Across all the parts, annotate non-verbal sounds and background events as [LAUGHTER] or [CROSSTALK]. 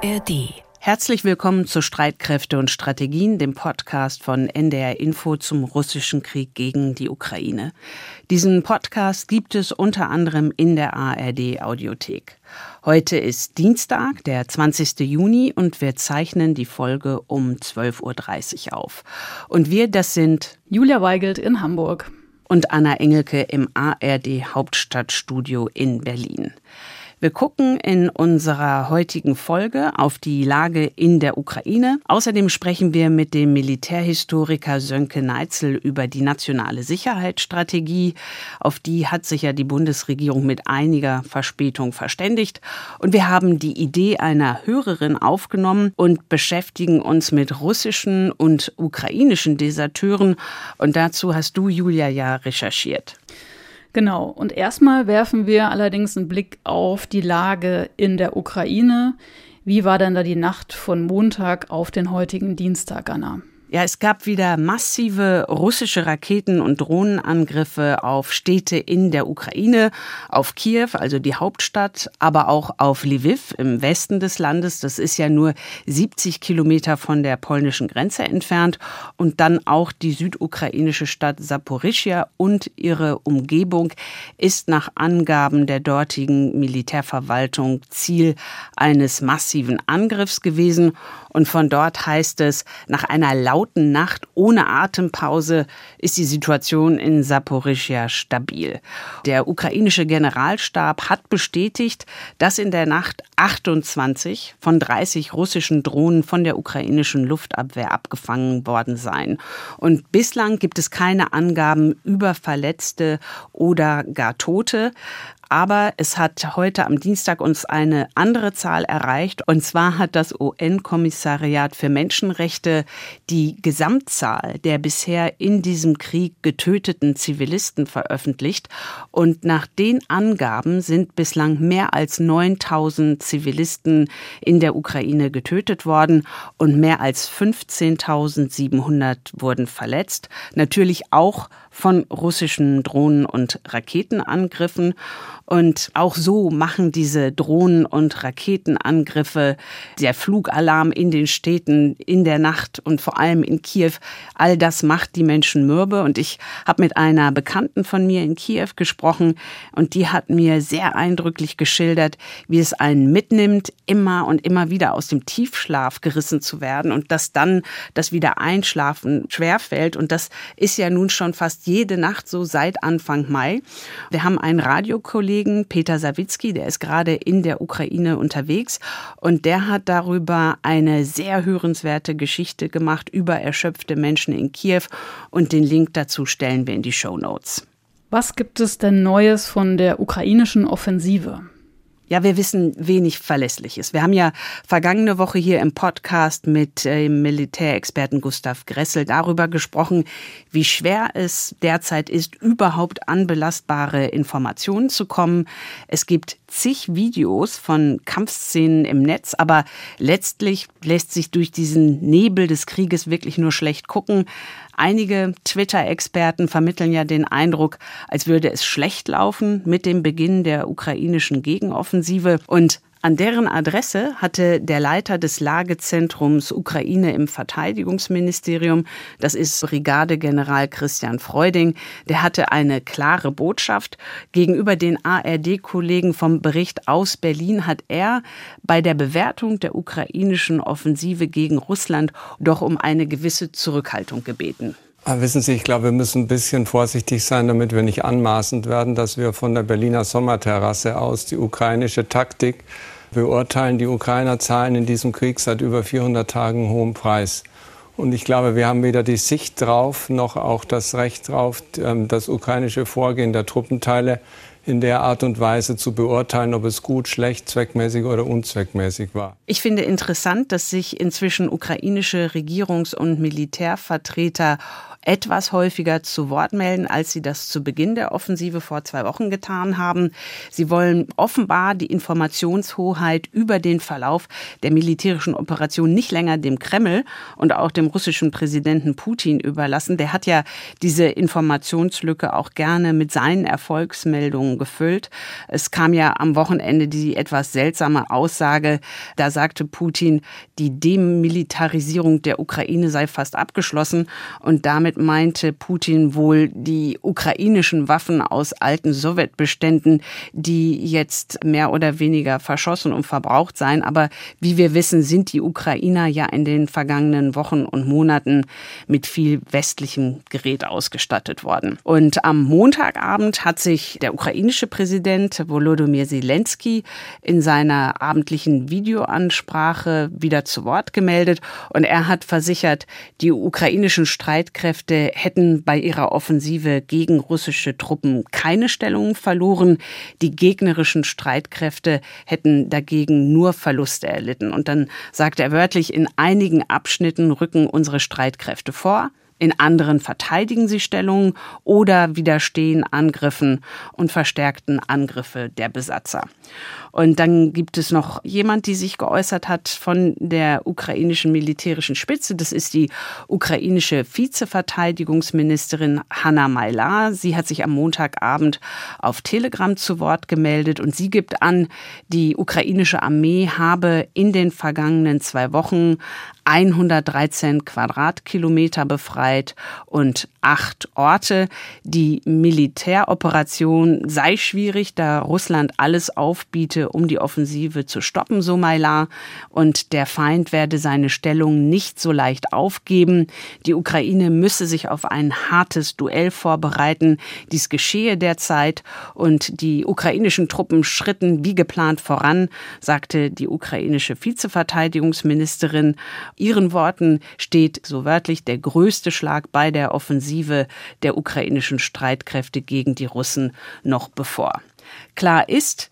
ARD. Herzlich willkommen zu Streitkräfte und Strategien, dem Podcast von NDR Info zum russischen Krieg gegen die Ukraine. Diesen Podcast gibt es unter anderem in der ARD Audiothek. Heute ist Dienstag, der 20. Juni und wir zeichnen die Folge um 12.30 Uhr auf. Und wir, das sind Julia Weigelt in Hamburg und Anna Engelke im ARD Hauptstadtstudio in Berlin. Wir gucken in unserer heutigen Folge auf die Lage in der Ukraine. Außerdem sprechen wir mit dem Militärhistoriker Sönke Neitzel über die nationale Sicherheitsstrategie. Auf die hat sich ja die Bundesregierung mit einiger Verspätung verständigt. Und wir haben die Idee einer Hörerin aufgenommen und beschäftigen uns mit russischen und ukrainischen Deserteuren. Und dazu hast du, Julia, ja recherchiert. Genau, und erstmal werfen wir allerdings einen Blick auf die Lage in der Ukraine. Wie war denn da die Nacht von Montag auf den heutigen Dienstag, Anna? Ja, es gab wieder massive russische Raketen- und Drohnenangriffe auf Städte in der Ukraine, auf Kiew, also die Hauptstadt, aber auch auf Lviv im Westen des Landes. Das ist ja nur 70 Kilometer von der polnischen Grenze entfernt. Und dann auch die südukrainische Stadt Saporischia und ihre Umgebung ist nach Angaben der dortigen Militärverwaltung Ziel eines massiven Angriffs gewesen. Und von dort heißt es, nach einer lauten Nacht ohne Atempause ist die Situation in Saporischia stabil. Der ukrainische Generalstab hat bestätigt, dass in der Nacht 28 von 30 russischen Drohnen von der ukrainischen Luftabwehr abgefangen worden seien. Und bislang gibt es keine Angaben über Verletzte oder gar Tote. Aber es hat heute am Dienstag uns eine andere Zahl erreicht. Und zwar hat das UN-Kommissariat für Menschenrechte die Gesamtzahl der bisher in diesem Krieg getöteten Zivilisten veröffentlicht. Und nach den Angaben sind bislang mehr als 9000 Zivilisten in der Ukraine getötet worden und mehr als 15.700 wurden verletzt. Natürlich auch von russischen Drohnen- und Raketenangriffen. Und auch so machen diese Drohnen- und Raketenangriffe, der Flugalarm in den Städten in der Nacht und vor allem in Kiew, all das macht die Menschen mürbe. Und ich habe mit einer Bekannten von mir in Kiew gesprochen und die hat mir sehr eindrücklich geschildert, wie es einen mitnimmt, immer und immer wieder aus dem Tiefschlaf gerissen zu werden und dass dann das wieder Einschlafen schwerfällt. Und das ist ja nun schon fast jede Nacht so seit Anfang Mai. Wir haben einen Radiokollegen, Kollegen Peter Sawicki, der ist gerade in der Ukraine unterwegs und der hat darüber eine sehr hörenswerte Geschichte gemacht über erschöpfte Menschen in Kiew und den Link dazu stellen wir in die Show Notes. Was gibt es denn Neues von der ukrainischen Offensive? Ja, wir wissen wenig Verlässliches. Wir haben ja vergangene Woche hier im Podcast mit dem äh, Militärexperten Gustav Gressel darüber gesprochen, wie schwer es derzeit ist, überhaupt an belastbare Informationen zu kommen. Es gibt zig Videos von Kampfszenen im Netz, aber letztlich lässt sich durch diesen Nebel des Krieges wirklich nur schlecht gucken. Einige Twitter-Experten vermitteln ja den Eindruck, als würde es schlecht laufen mit dem Beginn der ukrainischen Gegenoffensive. Und an deren Adresse hatte der Leiter des Lagezentrums Ukraine im Verteidigungsministerium, das ist Brigadegeneral Christian Freuding, der hatte eine klare Botschaft. Gegenüber den ARD-Kollegen vom Bericht aus Berlin hat er bei der Bewertung der ukrainischen Offensive gegen Russland doch um eine gewisse Zurückhaltung gebeten. Ah, wissen Sie, ich glaube, wir müssen ein bisschen vorsichtig sein, damit wir nicht anmaßend werden, dass wir von der Berliner Sommerterrasse aus die ukrainische Taktik beurteilen. Die Ukrainer zahlen in diesem Krieg seit über 400 Tagen hohen Preis. Und ich glaube, wir haben weder die Sicht drauf noch auch das Recht drauf, ähm, das ukrainische Vorgehen der Truppenteile in der Art und Weise zu beurteilen, ob es gut, schlecht, zweckmäßig oder unzweckmäßig war. Ich finde interessant, dass sich inzwischen ukrainische Regierungs- und Militärvertreter etwas häufiger zu Wort melden, als sie das zu Beginn der Offensive vor zwei Wochen getan haben. Sie wollen offenbar die Informationshoheit über den Verlauf der militärischen Operation nicht länger dem Kreml und auch dem russischen Präsidenten Putin überlassen. Der hat ja diese Informationslücke auch gerne mit seinen Erfolgsmeldungen Gefüllt. Es kam ja am Wochenende die etwas seltsame Aussage, da sagte Putin, die Demilitarisierung der Ukraine sei fast abgeschlossen und damit meinte Putin wohl die ukrainischen Waffen aus alten Sowjetbeständen, die jetzt mehr oder weniger verschossen und verbraucht seien. Aber wie wir wissen, sind die Ukrainer ja in den vergangenen Wochen und Monaten mit viel westlichem Gerät ausgestattet worden. Und am Montagabend hat sich der ukrainische Präsident Volodymyr Zelensky in seiner abendlichen Videoansprache wieder zu Wort gemeldet und er hat versichert, die ukrainischen Streitkräfte hätten bei ihrer Offensive gegen russische Truppen keine Stellung verloren. Die gegnerischen Streitkräfte hätten dagegen nur Verluste erlitten. Und dann sagt er wörtlich, in einigen Abschnitten rücken unsere Streitkräfte vor. In anderen verteidigen sie Stellungen oder widerstehen Angriffen und verstärkten Angriffe der Besatzer. Und dann gibt es noch jemand, die sich geäußert hat von der ukrainischen militärischen Spitze. Das ist die ukrainische Vizeverteidigungsministerin Hanna Mailar. Sie hat sich am Montagabend auf Telegram zu Wort gemeldet und sie gibt an, die ukrainische Armee habe in den vergangenen zwei Wochen 113 Quadratkilometer befreit und acht Orte. Die Militäroperation sei schwierig, da Russland alles aufbiete, um die Offensive zu stoppen, so Mailar. Und der Feind werde seine Stellung nicht so leicht aufgeben. Die Ukraine müsse sich auf ein hartes Duell vorbereiten. Dies geschehe derzeit und die ukrainischen Truppen schritten wie geplant voran, sagte die ukrainische Vizeverteidigungsministerin. Ihren Worten steht so wörtlich der größte Schlag bei der Offensive der ukrainischen Streitkräfte gegen die Russen noch bevor. Klar ist,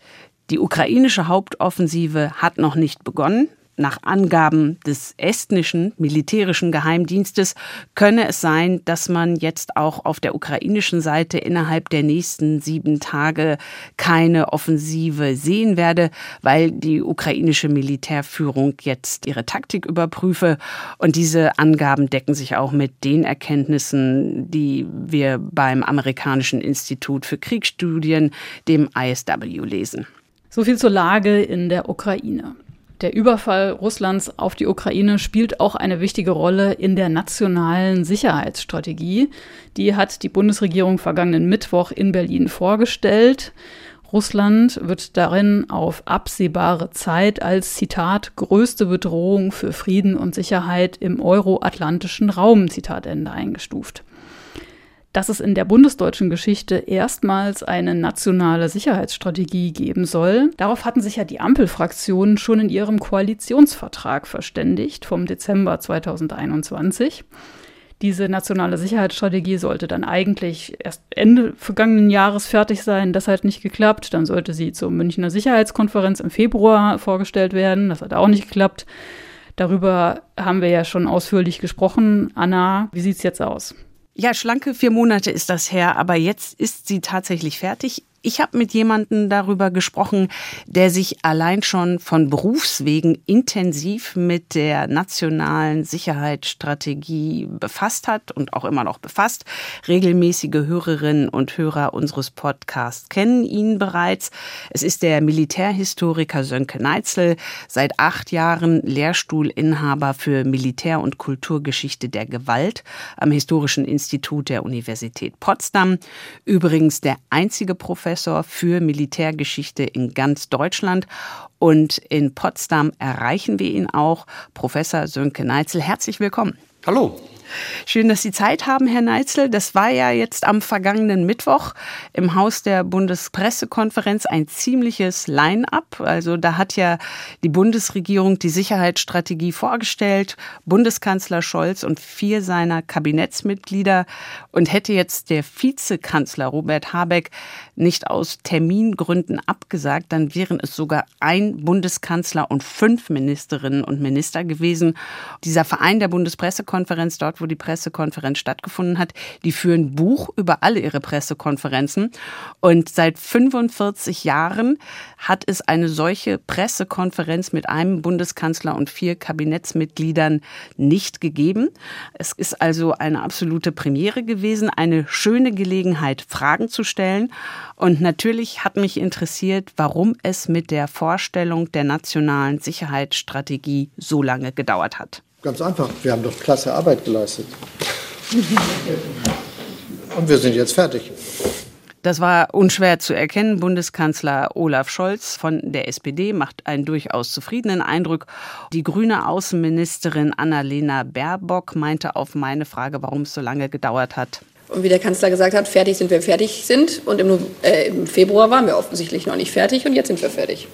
die ukrainische Hauptoffensive hat noch nicht begonnen. Nach Angaben des estnischen militärischen Geheimdienstes könne es sein, dass man jetzt auch auf der ukrainischen Seite innerhalb der nächsten sieben Tage keine Offensive sehen werde, weil die ukrainische Militärführung jetzt ihre Taktik überprüfe. Und diese Angaben decken sich auch mit den Erkenntnissen, die wir beim amerikanischen Institut für Kriegsstudien, dem ISW, lesen. So viel zur Lage in der Ukraine. Der Überfall Russlands auf die Ukraine spielt auch eine wichtige Rolle in der nationalen Sicherheitsstrategie. Die hat die Bundesregierung vergangenen Mittwoch in Berlin vorgestellt. Russland wird darin auf absehbare Zeit als Zitat größte Bedrohung für Frieden und Sicherheit im euroatlantischen Raum Zitat Ende eingestuft dass es in der bundesdeutschen Geschichte erstmals eine nationale Sicherheitsstrategie geben soll. Darauf hatten sich ja die Ampelfraktionen schon in ihrem Koalitionsvertrag verständigt vom Dezember 2021. Diese nationale Sicherheitsstrategie sollte dann eigentlich erst Ende vergangenen Jahres fertig sein. Das hat nicht geklappt. Dann sollte sie zur Münchner Sicherheitskonferenz im Februar vorgestellt werden. Das hat auch nicht geklappt. Darüber haben wir ja schon ausführlich gesprochen. Anna, wie sieht es jetzt aus? Ja, schlanke vier Monate ist das her, aber jetzt ist sie tatsächlich fertig. Ich habe mit jemandem darüber gesprochen, der sich allein schon von Berufswegen intensiv mit der nationalen Sicherheitsstrategie befasst hat und auch immer noch befasst. Regelmäßige Hörerinnen und Hörer unseres Podcasts kennen ihn bereits. Es ist der Militärhistoriker Sönke Neitzel, seit acht Jahren Lehrstuhlinhaber für Militär- und Kulturgeschichte der Gewalt am Historischen Institut der Universität Potsdam. Übrigens der einzige Professor Professor für Militärgeschichte in ganz Deutschland. Und in Potsdam erreichen wir ihn auch. Professor Sönke Neitzel, herzlich willkommen. Hallo. Schön, dass Sie Zeit haben, Herr Neitzel. Das war ja jetzt am vergangenen Mittwoch im Haus der Bundespressekonferenz ein ziemliches Line-up. Also da hat ja die Bundesregierung die Sicherheitsstrategie vorgestellt, Bundeskanzler Scholz und vier seiner Kabinettsmitglieder. Und hätte jetzt der Vizekanzler Robert Habeck nicht aus Termingründen abgesagt, dann wären es sogar ein Bundeskanzler und fünf Ministerinnen und Minister gewesen. Dieser Verein der Bundespressekonferenz dort wo die Pressekonferenz stattgefunden hat. Die führen Buch über alle ihre Pressekonferenzen. Und seit 45 Jahren hat es eine solche Pressekonferenz mit einem Bundeskanzler und vier Kabinettsmitgliedern nicht gegeben. Es ist also eine absolute Premiere gewesen, eine schöne Gelegenheit, Fragen zu stellen. Und natürlich hat mich interessiert, warum es mit der Vorstellung der nationalen Sicherheitsstrategie so lange gedauert hat. Ganz einfach, wir haben doch klasse Arbeit geleistet. Und wir sind jetzt fertig. Das war unschwer zu erkennen. Bundeskanzler Olaf Scholz von der SPD macht einen durchaus zufriedenen Eindruck. Die grüne Außenministerin Annalena Baerbock meinte auf meine Frage, warum es so lange gedauert hat. Und wie der Kanzler gesagt hat, fertig sind wir fertig sind. Und im, äh, im Februar waren wir offensichtlich noch nicht fertig und jetzt sind wir fertig.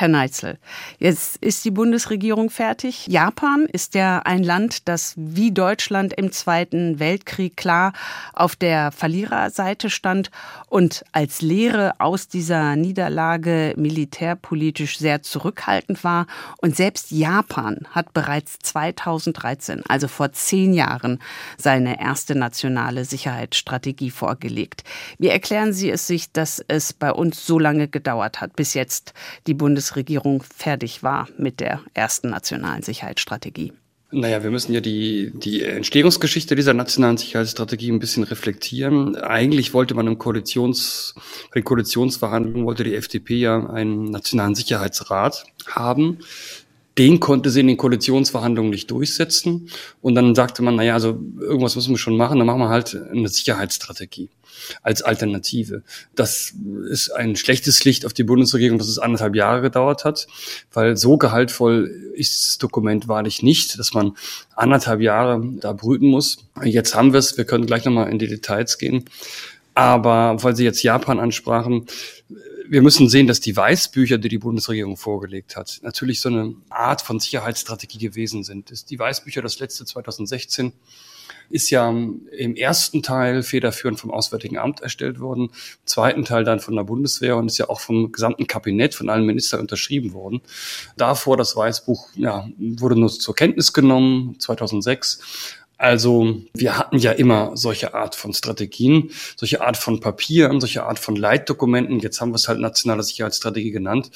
Herr Neitzel, jetzt ist die Bundesregierung fertig. Japan ist ja ein Land, das wie Deutschland im Zweiten Weltkrieg klar auf der Verliererseite stand und als Lehre aus dieser Niederlage militärpolitisch sehr zurückhaltend war. Und selbst Japan hat bereits 2013, also vor zehn Jahren, seine erste nationale Sicherheitsstrategie vorgelegt. Wie erklären Sie es sich, dass es bei uns so lange gedauert hat, bis jetzt die Bundesregierung Bundesregierung fertig war mit der ersten nationalen Sicherheitsstrategie? Naja, wir müssen ja die, die Entstehungsgeschichte dieser nationalen Sicherheitsstrategie ein bisschen reflektieren. Eigentlich wollte man im Koalitions, bei den Koalitionsverhandlungen wollte die FDP ja einen nationalen Sicherheitsrat haben. Den konnte sie in den Koalitionsverhandlungen nicht durchsetzen. Und dann sagte man, naja, also irgendwas müssen wir schon machen, dann machen wir halt eine Sicherheitsstrategie als Alternative. Das ist ein schlechtes Licht auf die Bundesregierung, dass es anderthalb Jahre gedauert hat, weil so gehaltvoll ist das Dokument wahrlich nicht, dass man anderthalb Jahre da brüten muss. Jetzt haben wir es, wir können gleich nochmal in die Details gehen. Aber weil Sie jetzt Japan ansprachen, wir müssen sehen, dass die Weißbücher, die die Bundesregierung vorgelegt hat, natürlich so eine Art von Sicherheitsstrategie gewesen sind. Die Weißbücher, das letzte 2016, ist ja im ersten Teil federführend vom Auswärtigen Amt erstellt worden, im zweiten Teil dann von der Bundeswehr und ist ja auch vom gesamten Kabinett, von allen Ministern unterschrieben worden. Davor das Weißbuch ja, wurde nur zur Kenntnis genommen, 2006. Also wir hatten ja immer solche Art von Strategien, solche Art von Papieren, solche Art von Leitdokumenten. Jetzt haben wir es halt nationale Sicherheitsstrategie genannt.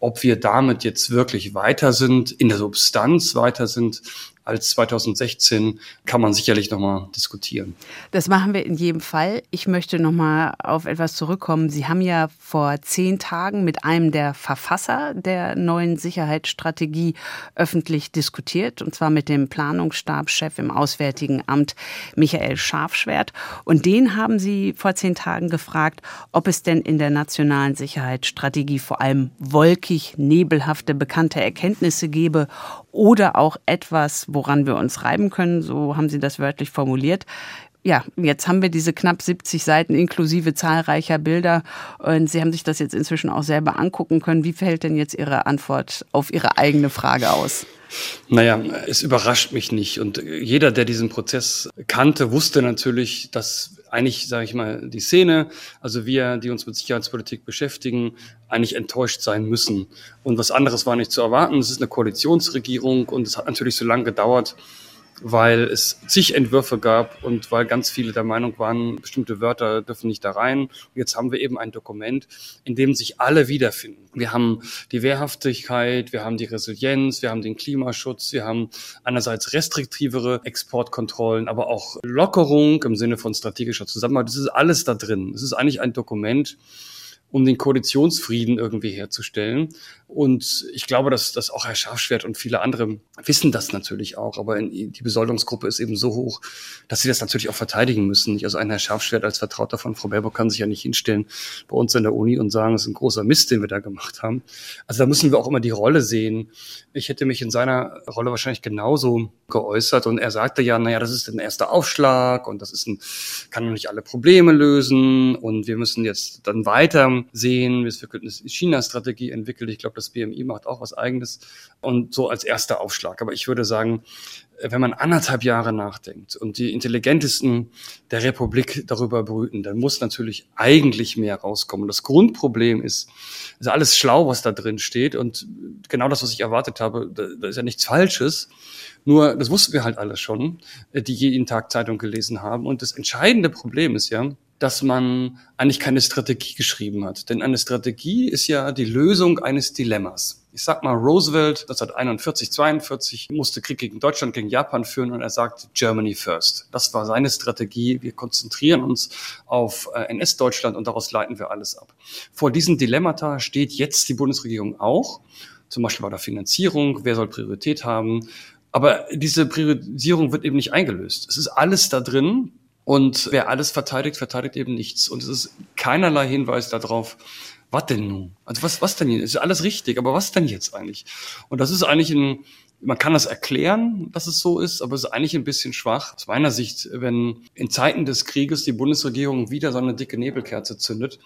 Ob wir damit jetzt wirklich weiter sind, in der Substanz weiter sind, als 2016 kann man sicherlich nochmal diskutieren. Das machen wir in jedem Fall. Ich möchte nochmal auf etwas zurückkommen. Sie haben ja vor zehn Tagen mit einem der Verfasser der neuen Sicherheitsstrategie öffentlich diskutiert, und zwar mit dem Planungsstabschef im Auswärtigen Amt Michael Scharfschwert. Und den haben Sie vor zehn Tagen gefragt, ob es denn in der nationalen Sicherheitsstrategie vor allem wolkig, nebelhafte, bekannte Erkenntnisse gebe oder auch etwas, woran wir uns reiben können, so haben Sie das wörtlich formuliert. Ja, jetzt haben wir diese knapp 70 Seiten inklusive zahlreicher Bilder und Sie haben sich das jetzt inzwischen auch selber angucken können. Wie fällt denn jetzt Ihre Antwort auf Ihre eigene Frage aus? Naja, es überrascht mich nicht. Und jeder, der diesen Prozess kannte, wusste natürlich, dass eigentlich, sage ich mal, die Szene, also wir, die uns mit Sicherheitspolitik beschäftigen, eigentlich enttäuscht sein müssen. Und was anderes war nicht zu erwarten. Es ist eine Koalitionsregierung und es hat natürlich so lange gedauert, weil es zig Entwürfe gab und weil ganz viele der Meinung waren, bestimmte Wörter dürfen nicht da rein. Und jetzt haben wir eben ein Dokument, in dem sich alle wiederfinden. Wir haben die Wehrhaftigkeit, wir haben die Resilienz, wir haben den Klimaschutz, wir haben einerseits restriktivere Exportkontrollen, aber auch Lockerung im Sinne von strategischer Zusammenarbeit. Das ist alles da drin. Es ist eigentlich ein Dokument, um den Koalitionsfrieden irgendwie herzustellen. Und ich glaube, dass, dass auch Herr Scharfschwert und viele andere wissen das natürlich auch, aber in, die Besoldungsgruppe ist eben so hoch, dass sie das natürlich auch verteidigen müssen. Also ein Herr Scharfschwert als Vertrauter von Frau Baerbock kann sich ja nicht hinstellen bei uns in der Uni und sagen, es ist ein großer Mist, den wir da gemacht haben. Also da müssen wir auch immer die Rolle sehen. Ich hätte mich in seiner Rolle wahrscheinlich genauso geäußert und er sagte ja, naja, das ist ein erster Aufschlag und das ist ein, kann noch nicht alle Probleme lösen und wir müssen jetzt dann weiter Sehen. Wir könnten eine China-Strategie entwickeln. Ich glaube, das BMI macht auch was Eigenes. Und so als erster Aufschlag. Aber ich würde sagen, wenn man anderthalb Jahre nachdenkt und die Intelligentesten der Republik darüber brüten, dann muss natürlich eigentlich mehr rauskommen. Das Grundproblem ist, ist alles schlau, was da drin steht und genau das, was ich erwartet habe, da, ist ja nichts Falsches. Nur, das wussten wir halt alles schon, die jeden Tag Zeitung gelesen haben. Und das entscheidende Problem ist ja, dass man eigentlich keine Strategie geschrieben hat. Denn eine Strategie ist ja die Lösung eines Dilemmas. Ich sag mal, Roosevelt 1941, 42 musste Krieg gegen Deutschland, gegen Japan führen und er sagt Germany first. Das war seine Strategie. Wir konzentrieren uns auf äh, NS-Deutschland und daraus leiten wir alles ab. Vor diesem Dilemmata steht jetzt die Bundesregierung auch. Zum Beispiel bei der Finanzierung. Wer soll Priorität haben? Aber diese Priorisierung wird eben nicht eingelöst. Es ist alles da drin, und wer alles verteidigt, verteidigt eben nichts. Und es ist keinerlei Hinweis darauf, was denn nun? Also was, was denn hier? Ist alles richtig, aber was denn jetzt eigentlich? Und das ist eigentlich ein, man kann das erklären, dass es so ist, aber es ist eigentlich ein bisschen schwach. Aus meiner Sicht, wenn in Zeiten des Krieges die Bundesregierung wieder so eine dicke Nebelkerze zündet,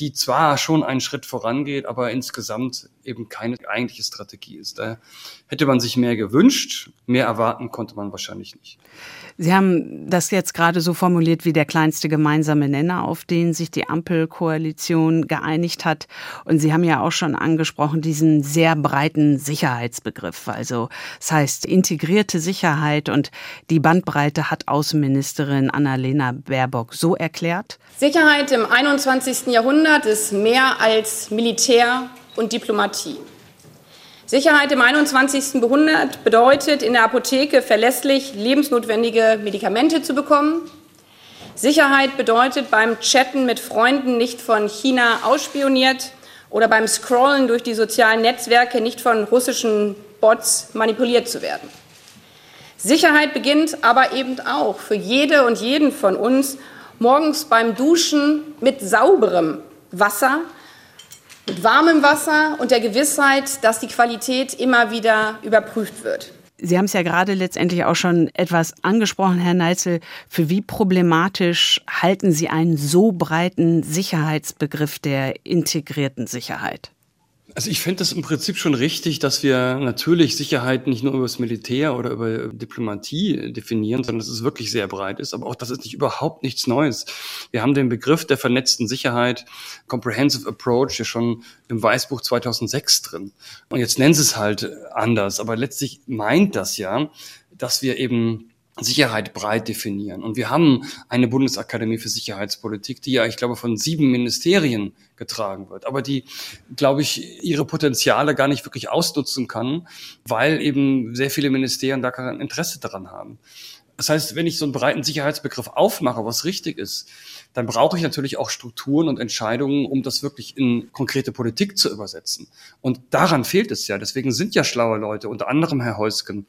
die zwar schon einen Schritt vorangeht, aber insgesamt eben keine eigentliche Strategie ist. Da hätte man sich mehr gewünscht, mehr erwarten konnte man wahrscheinlich nicht. Sie haben das jetzt gerade so formuliert wie der kleinste gemeinsame Nenner, auf den sich die Ampelkoalition geeinigt hat. Und Sie haben ja auch schon angesprochen, diesen sehr breiten Sicherheitsbegriff. Also das heißt integrierte Sicherheit und die Bandbreite hat Außenministerin Annalena Baerbock so erklärt. Sicherheit im 21. Jahrhundert ist mehr als Militär und Diplomatie. Sicherheit im 21. Jahrhundert bedeutet, in der Apotheke verlässlich lebensnotwendige Medikamente zu bekommen. Sicherheit bedeutet, beim Chatten mit Freunden nicht von China ausspioniert oder beim Scrollen durch die sozialen Netzwerke nicht von russischen Bots manipuliert zu werden. Sicherheit beginnt aber eben auch für jede und jeden von uns morgens beim Duschen mit sauberem Wasser mit warmem Wasser und der Gewissheit, dass die Qualität immer wieder überprüft wird. Sie haben es ja gerade letztendlich auch schon etwas angesprochen, Herr Neitzel. Für wie problematisch halten Sie einen so breiten Sicherheitsbegriff der integrierten Sicherheit? Also ich finde es im Prinzip schon richtig, dass wir natürlich Sicherheit nicht nur über das Militär oder über Diplomatie definieren, sondern dass es wirklich sehr breit ist. Aber auch das ist nicht überhaupt nichts Neues. Wir haben den Begriff der vernetzten Sicherheit, Comprehensive Approach, ja schon im Weißbuch 2006 drin. Und jetzt nennen sie es halt anders. Aber letztlich meint das ja, dass wir eben Sicherheit breit definieren. Und wir haben eine Bundesakademie für Sicherheitspolitik, die ja, ich glaube, von sieben Ministerien getragen wird, aber die, glaube ich, ihre Potenziale gar nicht wirklich ausnutzen kann, weil eben sehr viele Ministerien da kein Interesse daran haben. Das heißt, wenn ich so einen breiten Sicherheitsbegriff aufmache, was richtig ist, dann brauche ich natürlich auch Strukturen und Entscheidungen, um das wirklich in konkrete Politik zu übersetzen. Und daran fehlt es ja. Deswegen sind ja schlaue Leute, unter anderem Herr Heusken,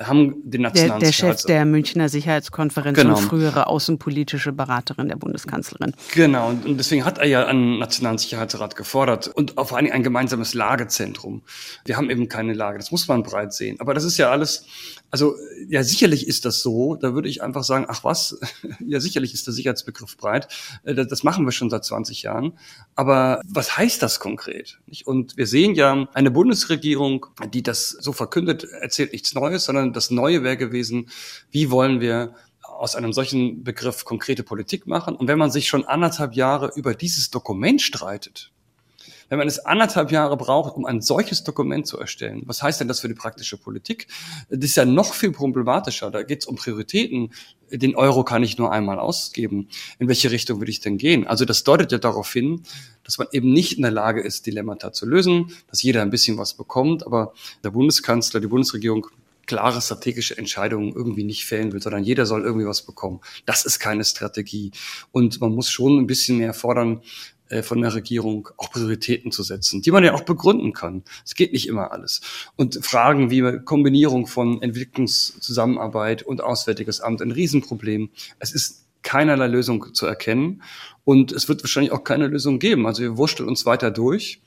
haben den nationalen Der, der Chef der Münchner Sicherheitskonferenz genau. und frühere außenpolitische Beraterin der Bundeskanzlerin. Genau, und deswegen hat er ja einen Nationalen Sicherheitsrat gefordert und auf ein, ein gemeinsames Lagezentrum. Wir haben eben keine Lage, das muss man breit sehen. Aber das ist ja alles, also ja, sicherlich ist das so. Da würde ich einfach sagen, ach was, [LAUGHS] ja, sicherlich ist der Sicherheitsbegriff breit. Äh, das machen wir schon seit 20 Jahren. Aber was heißt das konkret? Und wir sehen ja eine Bundesregierung, die das so verkündet, erzählt nichts Neues, sondern das Neue wäre gewesen, wie wollen wir aus einem solchen Begriff konkrete Politik machen? Und wenn man sich schon anderthalb Jahre über dieses Dokument streitet, wenn man es anderthalb Jahre braucht, um ein solches Dokument zu erstellen, was heißt denn das für die praktische Politik? Das ist ja noch viel problematischer. Da geht es um Prioritäten. Den Euro kann ich nur einmal ausgeben. In welche Richtung würde ich denn gehen? Also das deutet ja darauf hin, dass man eben nicht in der Lage ist, Dilemmata zu lösen, dass jeder ein bisschen was bekommt, aber der Bundeskanzler, die Bundesregierung klare strategische Entscheidungen irgendwie nicht fällen will, sondern jeder soll irgendwie was bekommen. Das ist keine Strategie. Und man muss schon ein bisschen mehr fordern, äh, von der Regierung auch Prioritäten zu setzen, die man ja auch begründen kann. Es geht nicht immer alles. Und Fragen wie Kombinierung von Entwicklungszusammenarbeit und Auswärtiges Amt ein Riesenproblem. Es ist keinerlei Lösung zu erkennen und es wird wahrscheinlich auch keine Lösung geben. Also wir wursteln uns weiter durch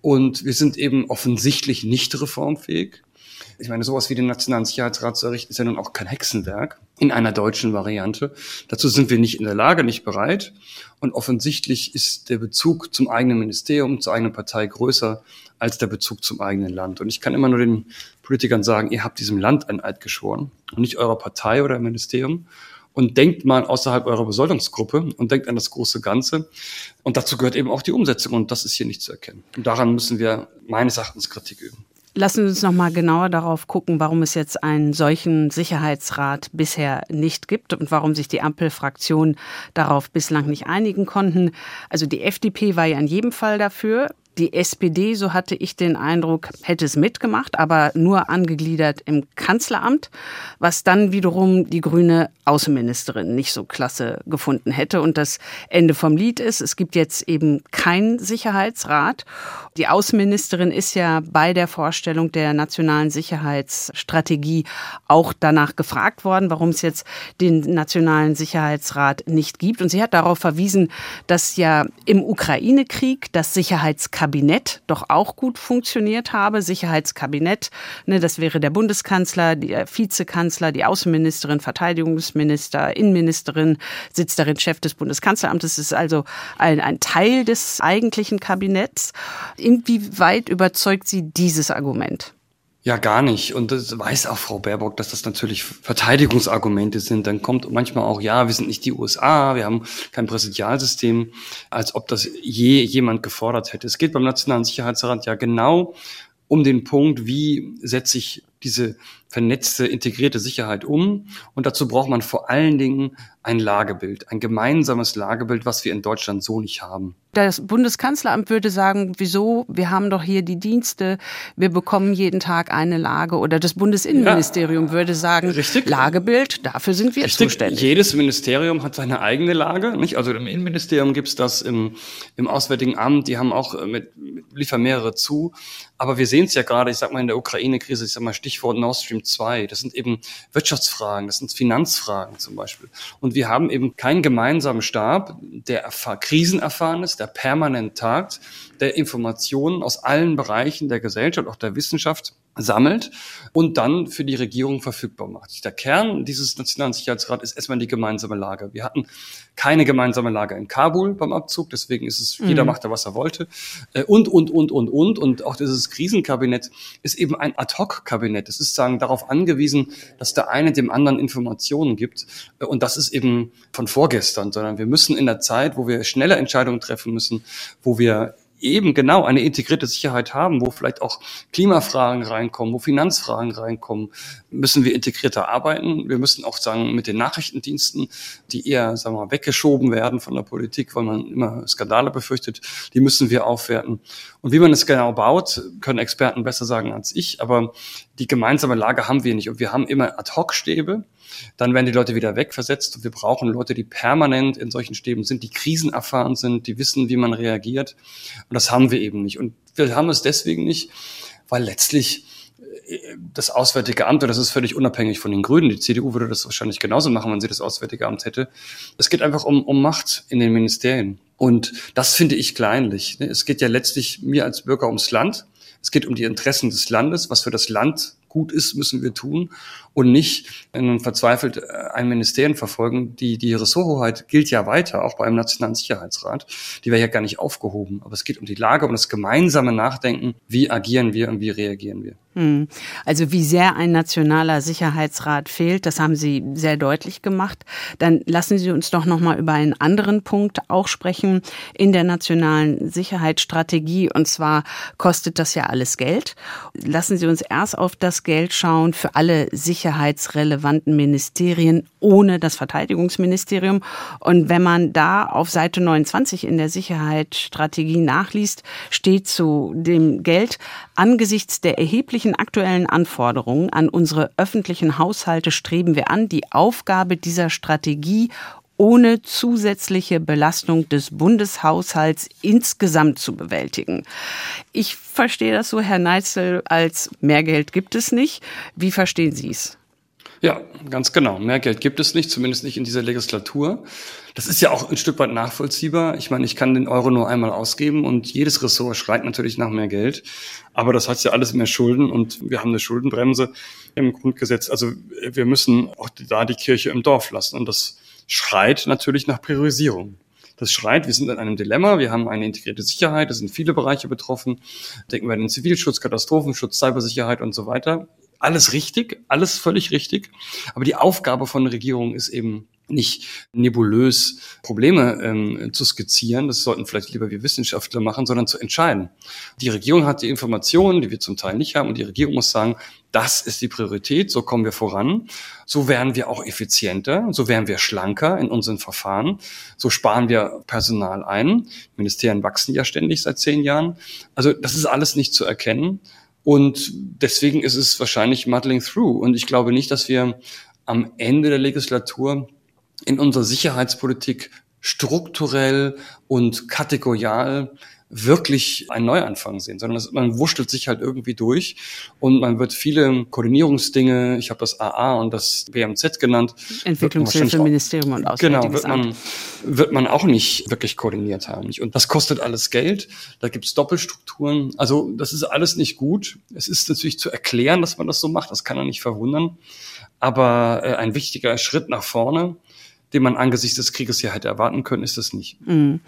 und wir sind eben offensichtlich nicht reformfähig. Ich meine, sowas wie den Nationalen Sicherheitsrat zu errichten, ist ja nun auch kein Hexenwerk in einer deutschen Variante. Dazu sind wir nicht in der Lage, nicht bereit. Und offensichtlich ist der Bezug zum eigenen Ministerium, zur eigenen Partei größer als der Bezug zum eigenen Land. Und ich kann immer nur den Politikern sagen, ihr habt diesem Land ein Eid geschworen und nicht eurer Partei oder Ministerium. Und denkt mal außerhalb eurer Besoldungsgruppe und denkt an das große Ganze. Und dazu gehört eben auch die Umsetzung. Und das ist hier nicht zu erkennen. Und daran müssen wir meines Erachtens Kritik üben. Lassen Sie uns noch mal genauer darauf gucken, warum es jetzt einen solchen Sicherheitsrat bisher nicht gibt und warum sich die Ampelfraktionen darauf bislang nicht einigen konnten. Also die FDP war ja in jedem Fall dafür. Die SPD, so hatte ich den Eindruck, hätte es mitgemacht, aber nur angegliedert im Kanzleramt, was dann wiederum die grüne Außenministerin nicht so klasse gefunden hätte. Und das Ende vom Lied ist, es gibt jetzt eben keinen Sicherheitsrat. Die Außenministerin ist ja bei der Vorstellung der nationalen Sicherheitsstrategie auch danach gefragt worden, warum es jetzt den nationalen Sicherheitsrat nicht gibt. Und sie hat darauf verwiesen, dass ja im Ukraine-Krieg das Sicherheitskabinett Kabinett doch auch gut funktioniert habe. Sicherheitskabinett, ne, das wäre der Bundeskanzler, der Vizekanzler, die Außenministerin, Verteidigungsminister, Innenministerin, sitzt darin Chef des Bundeskanzleramtes. Ist also ein, ein Teil des eigentlichen Kabinetts. Inwieweit überzeugt Sie dieses Argument? Ja, gar nicht. Und das weiß auch Frau Baerbock, dass das natürlich Verteidigungsargumente sind. Dann kommt manchmal auch, ja, wir sind nicht die USA, wir haben kein Präsidialsystem, als ob das je jemand gefordert hätte. Es geht beim Nationalen Sicherheitsrat ja genau um den Punkt, wie setze ich diese vernetzte, integrierte Sicherheit um. Und dazu braucht man vor allen Dingen ein Lagebild, ein gemeinsames Lagebild, was wir in Deutschland so nicht haben. Das Bundeskanzleramt würde sagen, wieso? Wir haben doch hier die Dienste, wir bekommen jeden Tag eine Lage. Oder das Bundesinnenministerium ja, würde sagen, richtig. Lagebild, dafür sind wir richtig. zuständig. Jedes Ministerium hat seine eigene Lage. Nicht? Also im Innenministerium gibt's das, im, im Auswärtigen Amt, die haben auch äh, mit, mit liefern mehrere zu. Aber wir sehen es ja gerade, ich sag mal in der Ukraine-Krise, ich sag mal Stichwort Nord Stream 2, das sind eben Wirtschaftsfragen, das sind Finanzfragen zum Beispiel. Und wir haben eben keinen gemeinsamen Stab, der krisenerfahren ist, der permanent tagt, der Informationen aus allen Bereichen der Gesellschaft, auch der Wissenschaft sammelt und dann für die Regierung verfügbar macht. Der Kern dieses Nationalen Sicherheitsrats ist erstmal die gemeinsame Lage. Wir hatten keine gemeinsame Lage in Kabul beim Abzug, deswegen ist es, mhm. jeder machte, was er wollte. Äh, und, und, und, und, und. Und auch dieses Krisenkabinett ist eben ein Ad-Hoc-Kabinett. Es ist sagen darauf angewiesen, dass der eine dem anderen Informationen gibt. Äh, und das ist eben von vorgestern, sondern wir müssen in der Zeit, wo wir schnelle Entscheidungen treffen müssen, wo wir eben genau eine integrierte Sicherheit haben, wo vielleicht auch Klimafragen reinkommen, wo Finanzfragen reinkommen, müssen wir integrierter arbeiten. Wir müssen auch sagen, mit den Nachrichtendiensten, die eher, sagen wir mal, weggeschoben werden von der Politik, weil man immer Skandale befürchtet, die müssen wir aufwerten. Und wie man es genau baut, können Experten besser sagen als ich, aber die gemeinsame Lage haben wir nicht. Und wir haben immer Ad-Hoc-Stäbe, dann werden die Leute wieder wegversetzt. Wir brauchen Leute, die permanent in solchen Stäben sind, die krisenerfahren sind, die wissen, wie man reagiert. Und das haben wir eben nicht. Und wir haben es deswegen nicht, weil letztlich äh, das Auswärtige Amt, und das ist völlig unabhängig von den Grünen, die CDU würde das wahrscheinlich genauso machen, wenn sie das Auswärtige Amt hätte. Es geht einfach um, um Macht in den Ministerien. Und das finde ich kleinlich. Es geht ja letztlich mir als Bürger ums Land. Es geht um die Interessen des Landes, was für das Land gut ist, müssen wir tun und nicht nun verzweifelt äh, ein Ministerium verfolgen. Die, die Ressorthoheit gilt ja weiter, auch beim Nationalen Sicherheitsrat. Die wäre ja gar nicht aufgehoben. Aber es geht um die Lage, um das gemeinsame Nachdenken. Wie agieren wir und wie reagieren wir? Hm. Also wie sehr ein nationaler Sicherheitsrat fehlt, das haben Sie sehr deutlich gemacht. Dann lassen Sie uns doch noch mal über einen anderen Punkt auch sprechen in der nationalen Sicherheitsstrategie. Und zwar kostet das ja alles Geld. Lassen Sie uns erst auf das Geld schauen für alle sicherheitsrelevanten Ministerien ohne das Verteidigungsministerium. Und wenn man da auf Seite 29 in der Sicherheitsstrategie nachliest, steht zu dem Geld angesichts der erheblichen aktuellen Anforderungen an unsere öffentlichen Haushalte streben wir an, die Aufgabe dieser Strategie ohne zusätzliche Belastung des Bundeshaushalts insgesamt zu bewältigen. Ich verstehe das so, Herr Neitzel, als mehr Geld gibt es nicht. Wie verstehen Sie es? Ja, ganz genau. Mehr Geld gibt es nicht, zumindest nicht in dieser Legislatur. Das ist ja auch ein Stück weit nachvollziehbar. Ich meine, ich kann den Euro nur einmal ausgeben und jedes Ressort schreit natürlich nach mehr Geld. Aber das heißt ja alles mehr Schulden und wir haben eine Schuldenbremse im Grundgesetz. Also wir müssen auch da die Kirche im Dorf lassen und das schreit natürlich nach Priorisierung. Das schreit, wir sind in einem Dilemma, wir haben eine integrierte Sicherheit, es sind viele Bereiche betroffen. Denken wir an den Zivilschutz, Katastrophenschutz, Cybersicherheit und so weiter alles richtig, alles völlig richtig. Aber die Aufgabe von Regierungen ist eben nicht nebulös Probleme ähm, zu skizzieren, das sollten vielleicht lieber wir Wissenschaftler machen, sondern zu entscheiden. Die Regierung hat die Informationen, die wir zum Teil nicht haben, und die Regierung muss sagen, das ist die Priorität, so kommen wir voran, so werden wir auch effizienter, so werden wir schlanker in unseren Verfahren, so sparen wir Personal ein. Ministerien wachsen ja ständig seit zehn Jahren. Also das ist alles nicht zu erkennen. Und deswegen ist es wahrscheinlich muddling through. Und ich glaube nicht, dass wir am Ende der Legislatur in unserer Sicherheitspolitik strukturell und kategorial wirklich einen Neuanfang sehen, sondern man wurschtelt sich halt irgendwie durch und man wird viele Koordinierungsdinge, ich habe das AA und das BMZ genannt. Entwicklungshilfe, Ministerium und Auswärtiges Genau, wird man, wird man auch nicht wirklich koordiniert haben. Und das kostet alles Geld, da gibt's Doppelstrukturen. Also das ist alles nicht gut. Es ist natürlich zu erklären, dass man das so macht, das kann er nicht verwundern. Aber äh, ein wichtiger Schritt nach vorne den man angesichts des Krieges hier hätte erwarten können, ist es nicht. Mhm.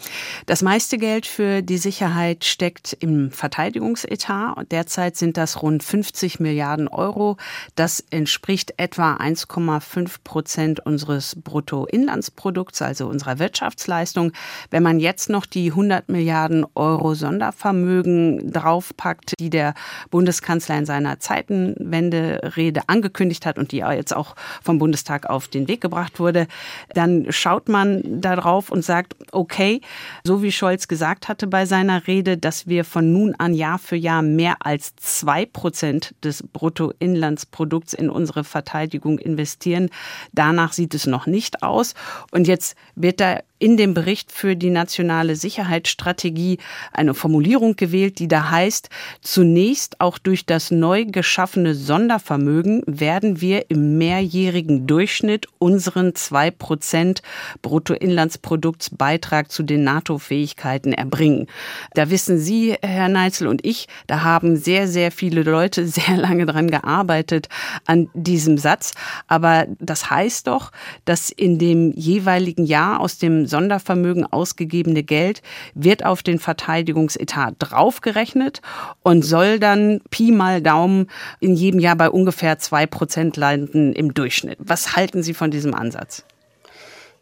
Das meiste Geld für die Sicherheit steckt im Verteidigungsetat. Derzeit sind das rund 50 Milliarden Euro. Das entspricht etwa 1,5 Prozent unseres Bruttoinlandsprodukts, also unserer Wirtschaftsleistung. Wenn man jetzt noch die 100 Milliarden Euro Sondervermögen draufpackt, die der Bundeskanzler in seiner Zeitenwende-Rede angekündigt hat und die jetzt auch vom Bundestag auf den Weg gebracht wurde, dann schaut man darauf und sagt, okay, so wie Scholz gesagt hatte bei seiner Rede, dass wir von nun an Jahr für Jahr mehr als zwei Prozent des Bruttoinlandsprodukts in unsere Verteidigung investieren. Danach sieht es noch nicht aus. Und jetzt wird da in dem Bericht für die nationale Sicherheitsstrategie eine Formulierung gewählt, die da heißt, zunächst auch durch das neu geschaffene Sondervermögen werden wir im mehrjährigen Durchschnitt unseren zwei Prozent Bruttoinlandsprodukts Beitrag zu den NATO-Fähigkeiten erbringen. Da wissen Sie, Herr Neitzel und ich, da haben sehr, sehr viele Leute [LAUGHS] sehr lange dran gearbeitet an diesem Satz. Aber das heißt doch, dass in dem jeweiligen Jahr aus dem Sondervermögen ausgegebene Geld wird auf den Verteidigungsetat draufgerechnet und soll dann Pi mal Daumen in jedem Jahr bei ungefähr zwei Prozent landen im Durchschnitt. Was halten Sie von diesem Ansatz?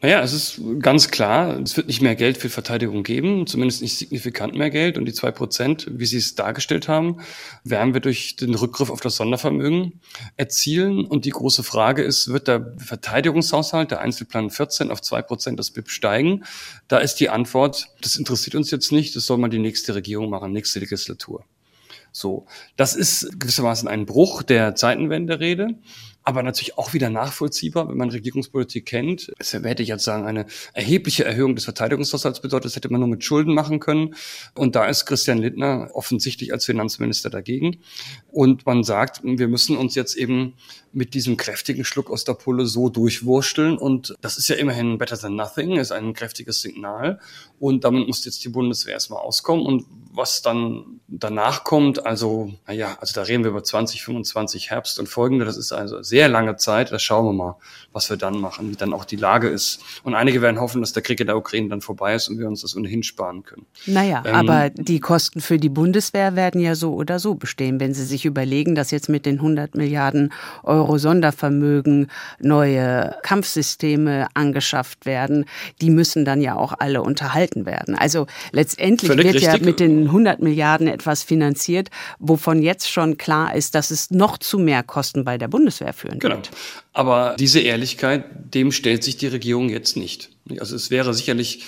Naja, es ist ganz klar, es wird nicht mehr Geld für Verteidigung geben, zumindest nicht signifikant mehr Geld. Und die zwei Prozent, wie Sie es dargestellt haben, werden wir durch den Rückgriff auf das Sondervermögen erzielen. Und die große Frage ist, wird der Verteidigungshaushalt, der Einzelplan 14, auf zwei Prozent das BIP steigen? Da ist die Antwort, das interessiert uns jetzt nicht, das soll mal die nächste Regierung machen, nächste Legislatur. So, das ist gewissermaßen ein Bruch der Zeitenwende-Rede aber natürlich auch wieder nachvollziehbar, wenn man Regierungspolitik kennt. Es hätte ich jetzt sagen, eine erhebliche Erhöhung des Verteidigungshaushalts bedeutet, das hätte man nur mit Schulden machen können. Und da ist Christian Lindner offensichtlich als Finanzminister dagegen. Und man sagt, wir müssen uns jetzt eben mit diesem kräftigen Schluck aus der Pulle so durchwursteln. Und das ist ja immerhin better than nothing, ist ein kräftiges Signal. Und damit muss jetzt die Bundeswehr erstmal auskommen. Und was dann danach kommt, also, naja, also da reden wir über 2025 Herbst und folgende, das ist also sehr lange Zeit. Da schauen wir mal, was wir dann machen, wie dann auch die Lage ist. Und einige werden hoffen, dass der Krieg in der Ukraine dann vorbei ist und wir uns das ohnehin sparen können. Naja, ähm, aber die Kosten für die Bundeswehr werden ja so oder so bestehen, wenn Sie sich überlegen, dass jetzt mit den 100 Milliarden Euro Sondervermögen, neue Kampfsysteme angeschafft werden, die müssen dann ja auch alle unterhalten werden. Also letztendlich wird ja mit den 100 Milliarden etwas finanziert, wovon jetzt schon klar ist, dass es noch zu mehr Kosten bei der Bundeswehr führen genau. wird. Aber diese Ehrlichkeit, dem stellt sich die Regierung jetzt nicht. Also es wäre sicherlich,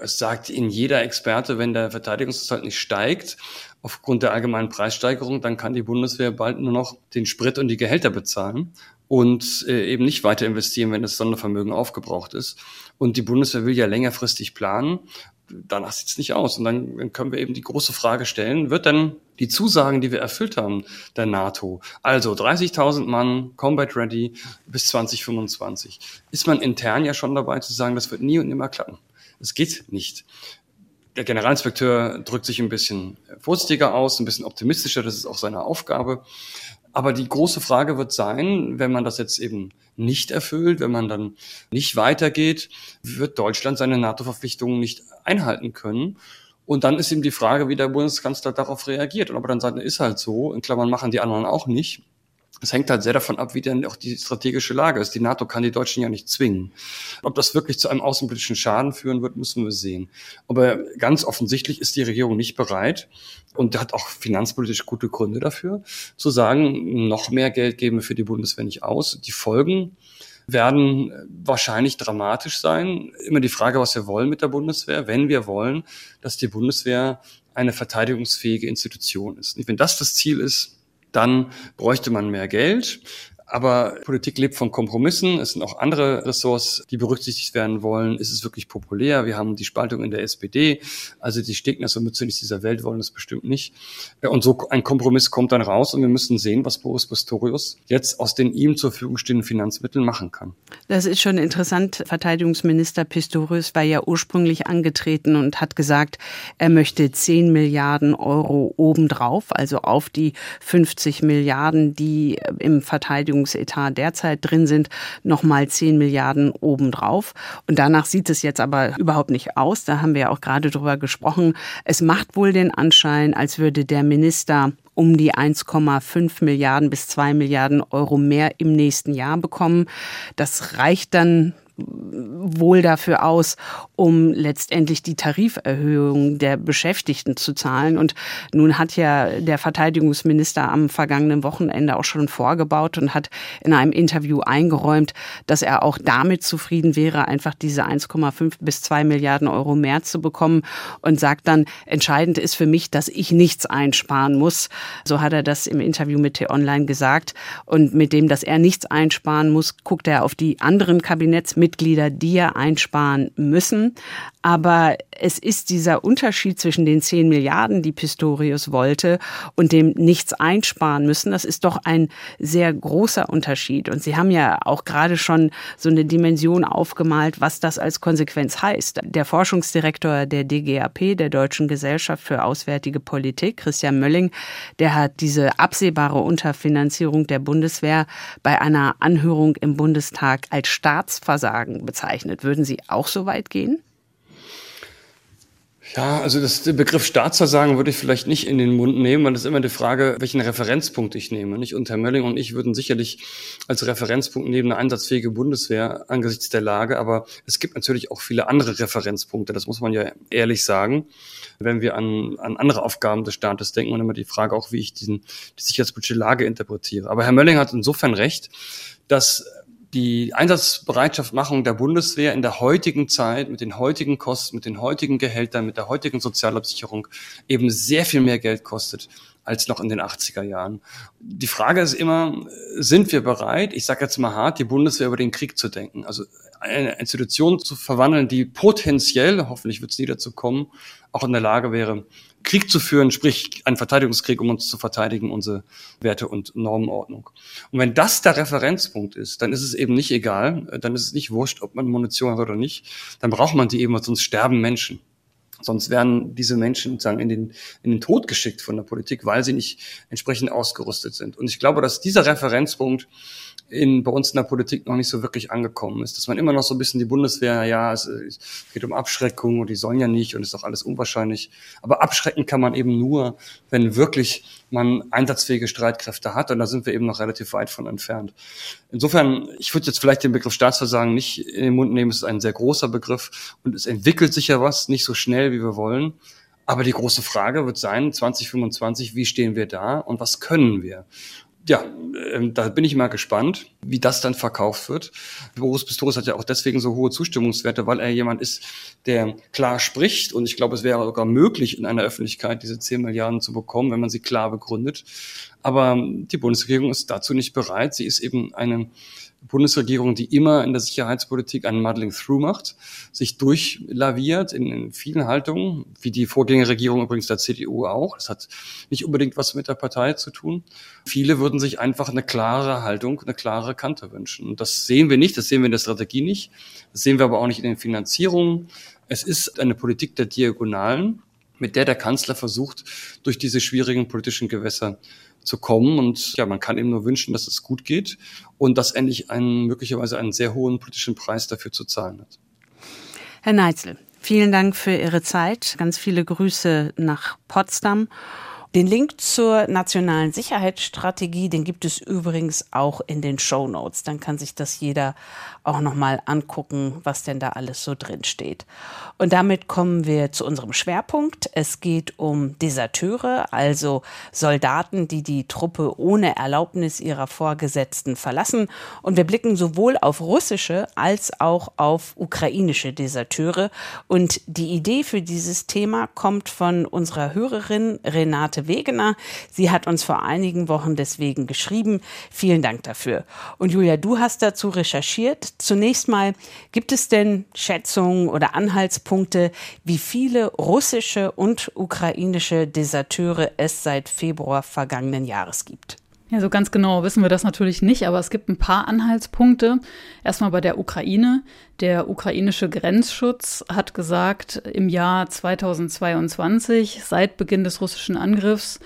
es sagt Ihnen jeder Experte, wenn der Verteidigungshaushalt nicht steigt, aufgrund der allgemeinen Preissteigerung, dann kann die Bundeswehr bald nur noch den Sprit und die Gehälter bezahlen und äh, eben nicht weiter investieren, wenn das Sondervermögen aufgebraucht ist. Und die Bundeswehr will ja längerfristig planen danach sieht es nicht aus. Und dann, können wir eben die große Frage stellen, wird dann die Zusagen, die wir erfüllt haben, der NATO, also 30.000 Mann, Combat Ready bis 2025, ist man intern ja schon dabei zu sagen, das wird nie und nimmer klappen. Es geht nicht. Der Generalinspekteur drückt sich ein bisschen vorsichtiger aus, ein bisschen optimistischer, das ist auch seine Aufgabe. Aber die große Frage wird sein, wenn man das jetzt eben nicht erfüllt, wenn man dann nicht weitergeht, wird Deutschland seine NATO-Verpflichtungen nicht einhalten können. Und dann ist eben die Frage, wie der Bundeskanzler darauf reagiert. Und ob er dann sagt, ist halt so, in Klammern machen die anderen auch nicht. Es hängt halt sehr davon ab, wie dann auch die strategische Lage ist. Die NATO kann die Deutschen ja nicht zwingen. Ob das wirklich zu einem außenpolitischen Schaden führen wird, müssen wir sehen. Aber ganz offensichtlich ist die Regierung nicht bereit und hat auch finanzpolitisch gute Gründe dafür, zu sagen, noch mehr Geld geben wir für die Bundeswehr nicht aus. Die Folgen werden wahrscheinlich dramatisch sein. Immer die Frage, was wir wollen mit der Bundeswehr, wenn wir wollen, dass die Bundeswehr eine verteidigungsfähige Institution ist. Wenn das das Ziel ist, dann bräuchte man mehr Geld. Aber Politik lebt von Kompromissen. Es sind auch andere Ressorts, die berücksichtigt werden wollen. Ist es wirklich populär? Wir haben die Spaltung in der SPD. Also die Stegner und Mützenis dieser Welt wollen das bestimmt nicht. Und so ein Kompromiss kommt dann raus und wir müssen sehen, was Boris Pistorius jetzt aus den ihm zur Verfügung stehenden Finanzmitteln machen kann. Das ist schon interessant. Verteidigungsminister Pistorius war ja ursprünglich angetreten und hat gesagt, er möchte 10 Milliarden Euro obendrauf, also auf die 50 Milliarden, die im Verteidigungsministerium Verteidigungsetat derzeit drin sind, nochmal 10 Milliarden obendrauf. Und danach sieht es jetzt aber überhaupt nicht aus. Da haben wir ja auch gerade drüber gesprochen. Es macht wohl den Anschein, als würde der Minister um die 1,5 Milliarden bis 2 Milliarden Euro mehr im nächsten Jahr bekommen. Das reicht dann wohl dafür aus, um letztendlich die Tariferhöhung der Beschäftigten zu zahlen. Und nun hat ja der Verteidigungsminister am vergangenen Wochenende auch schon vorgebaut und hat in einem Interview eingeräumt, dass er auch damit zufrieden wäre, einfach diese 1,5 bis 2 Milliarden Euro mehr zu bekommen und sagt dann, entscheidend ist für mich, dass ich nichts einsparen muss. So hat er das im Interview mit T-Online gesagt. Und mit dem, dass er nichts einsparen muss, guckt er auf die anderen Kabinettsmitglieder, die ja einsparen müssen. Aber es ist dieser Unterschied zwischen den 10 Milliarden, die Pistorius wollte, und dem nichts einsparen müssen. Das ist doch ein sehr großer Unterschied. Und Sie haben ja auch gerade schon so eine Dimension aufgemalt, was das als Konsequenz heißt. Der Forschungsdirektor der DGAP, der Deutschen Gesellschaft für Auswärtige Politik, Christian Mölling, der hat diese absehbare Unterfinanzierung der Bundeswehr bei einer Anhörung im Bundestag als Staatsversagen bezeichnet. Würden Sie auch so weit gehen? Ja, also das, der Begriff Staatsversagen würde ich vielleicht nicht in den Mund nehmen, weil das ist immer die Frage, welchen Referenzpunkt ich nehme. Nicht? Und Herr Mölling und ich würden sicherlich als Referenzpunkt nehmen eine einsatzfähige Bundeswehr angesichts der Lage, aber es gibt natürlich auch viele andere Referenzpunkte, das muss man ja ehrlich sagen. Wenn wir an, an andere Aufgaben des Staates denken und immer die Frage auch, wie ich diesen, die sicherheitspolitische Lage interpretiere. Aber Herr Mölling hat insofern recht, dass die Einsatzbereitschaftmachung der Bundeswehr in der heutigen Zeit mit den heutigen Kosten, mit den heutigen Gehältern, mit der heutigen Sozialabsicherung eben sehr viel mehr Geld kostet als noch in den 80er Jahren. Die Frage ist immer, sind wir bereit, ich sage jetzt mal hart, die Bundeswehr über den Krieg zu denken? Also eine Institution zu verwandeln, die potenziell, hoffentlich wird es nie dazu kommen, auch in der Lage wäre, Krieg zu führen, sprich einen Verteidigungskrieg, um uns zu verteidigen, unsere Werte und Normenordnung. Und wenn das der Referenzpunkt ist, dann ist es eben nicht egal, dann ist es nicht wurscht, ob man Munition hat oder nicht, dann braucht man die eben, sonst sterben Menschen. Sonst werden diese Menschen sozusagen in den, in den Tod geschickt von der Politik, weil sie nicht entsprechend ausgerüstet sind. Und ich glaube, dass dieser Referenzpunkt in, bei uns in der Politik noch nicht so wirklich angekommen ist. Dass man immer noch so ein bisschen die Bundeswehr, ja, es, geht um Abschreckung und die sollen ja nicht und ist doch alles unwahrscheinlich. Aber abschrecken kann man eben nur, wenn wirklich man einsatzfähige Streitkräfte hat und da sind wir eben noch relativ weit von entfernt. Insofern, ich würde jetzt vielleicht den Begriff Staatsversagen nicht in den Mund nehmen, es ist ein sehr großer Begriff und es entwickelt sich ja was, nicht so schnell, wie wir wollen. Aber die große Frage wird sein, 2025, wie stehen wir da und was können wir? Ja, ähm, da bin ich mal gespannt, wie das dann verkauft wird. Boris Pistorius hat ja auch deswegen so hohe Zustimmungswerte, weil er jemand ist, der klar spricht. Und ich glaube, es wäre sogar möglich, in einer Öffentlichkeit diese 10 Milliarden zu bekommen, wenn man sie klar begründet. Aber die Bundesregierung ist dazu nicht bereit. Sie ist eben eine Bundesregierung, die immer in der Sicherheitspolitik einen Muddling Through macht, sich durchlaviert in, in vielen Haltungen, wie die Vorgängerregierung übrigens der CDU auch. Das hat nicht unbedingt was mit der Partei zu tun. Viele würden sich einfach eine klare Haltung, eine klare Kante wünschen. Und das sehen wir nicht, das sehen wir in der Strategie nicht, das sehen wir aber auch nicht in den Finanzierungen. Es ist eine Politik der Diagonalen, mit der der Kanzler versucht, durch diese schwierigen politischen Gewässer zu kommen. Und ja, man kann eben nur wünschen, dass es gut geht und dass endlich einen, möglicherweise einen sehr hohen politischen Preis dafür zu zahlen hat. Herr Neitzel, vielen Dank für Ihre Zeit. Ganz viele Grüße nach Potsdam. Den Link zur nationalen Sicherheitsstrategie, den gibt es übrigens auch in den Show Notes. Dann kann sich das jeder auch noch mal angucken, was denn da alles so drin steht. Und damit kommen wir zu unserem Schwerpunkt. Es geht um Deserteure, also Soldaten, die die Truppe ohne Erlaubnis ihrer Vorgesetzten verlassen. Und wir blicken sowohl auf russische als auch auf ukrainische Deserteure. Und die Idee für dieses Thema kommt von unserer Hörerin Renate Wegener. Sie hat uns vor einigen Wochen deswegen geschrieben. Vielen Dank dafür. Und Julia, du hast dazu recherchiert. Zunächst mal, gibt es denn Schätzungen oder Anhaltspunkte, wie viele russische und ukrainische Deserteure es seit Februar vergangenen Jahres gibt? Ja, so ganz genau wissen wir das natürlich nicht, aber es gibt ein paar Anhaltspunkte. Erstmal bei der Ukraine. Der ukrainische Grenzschutz hat gesagt, im Jahr 2022, seit Beginn des russischen Angriffs,